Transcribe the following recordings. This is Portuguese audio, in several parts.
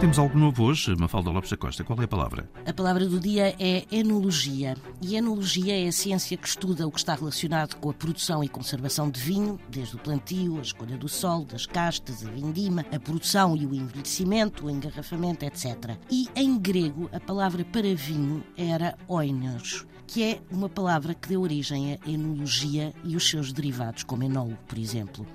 temos algo novo hoje, Mafalda Lopes da Costa. Qual é a palavra? A palavra do dia é enologia. E enologia é a ciência que estuda o que está relacionado com a produção e conservação de vinho, desde o plantio, a escolha do sol, das castas, a vindima, a produção e o envelhecimento, o engarrafamento, etc. E em grego, a palavra para vinho era oinos, que é uma palavra que deu origem à enologia e os seus derivados, como enólogo, por exemplo.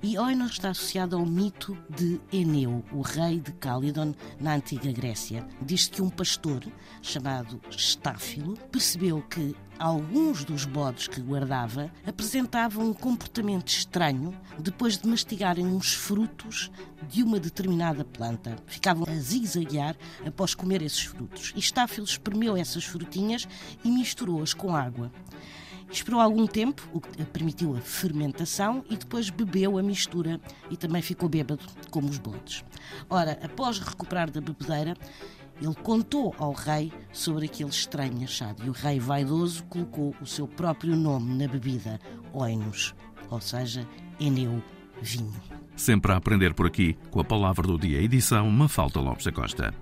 E oinos está associado ao mito de Eneu, o rei de Calidon, na antiga Grécia. Diz-se que um pastor, chamado Estáfilo, percebeu que alguns dos bodes que guardava apresentavam um comportamento estranho depois de mastigarem uns frutos de uma determinada planta. Ficavam a zigue-zaguear após comer esses frutos. E Estáfilo espremeu essas frutinhas e misturou-as com água. Esperou algum tempo, o que permitiu a fermentação, e depois bebeu a mistura e também ficou bêbado, como os bodes. Ora, após recuperar da bebedeira, ele contou ao rei sobre aquele estranho achado e o rei vaidoso colocou o seu próprio nome na bebida, Oinos, ou seja, Eneu Vinho. Sempre a aprender por aqui, com a palavra do dia, edição Mafalda Lopes da Costa.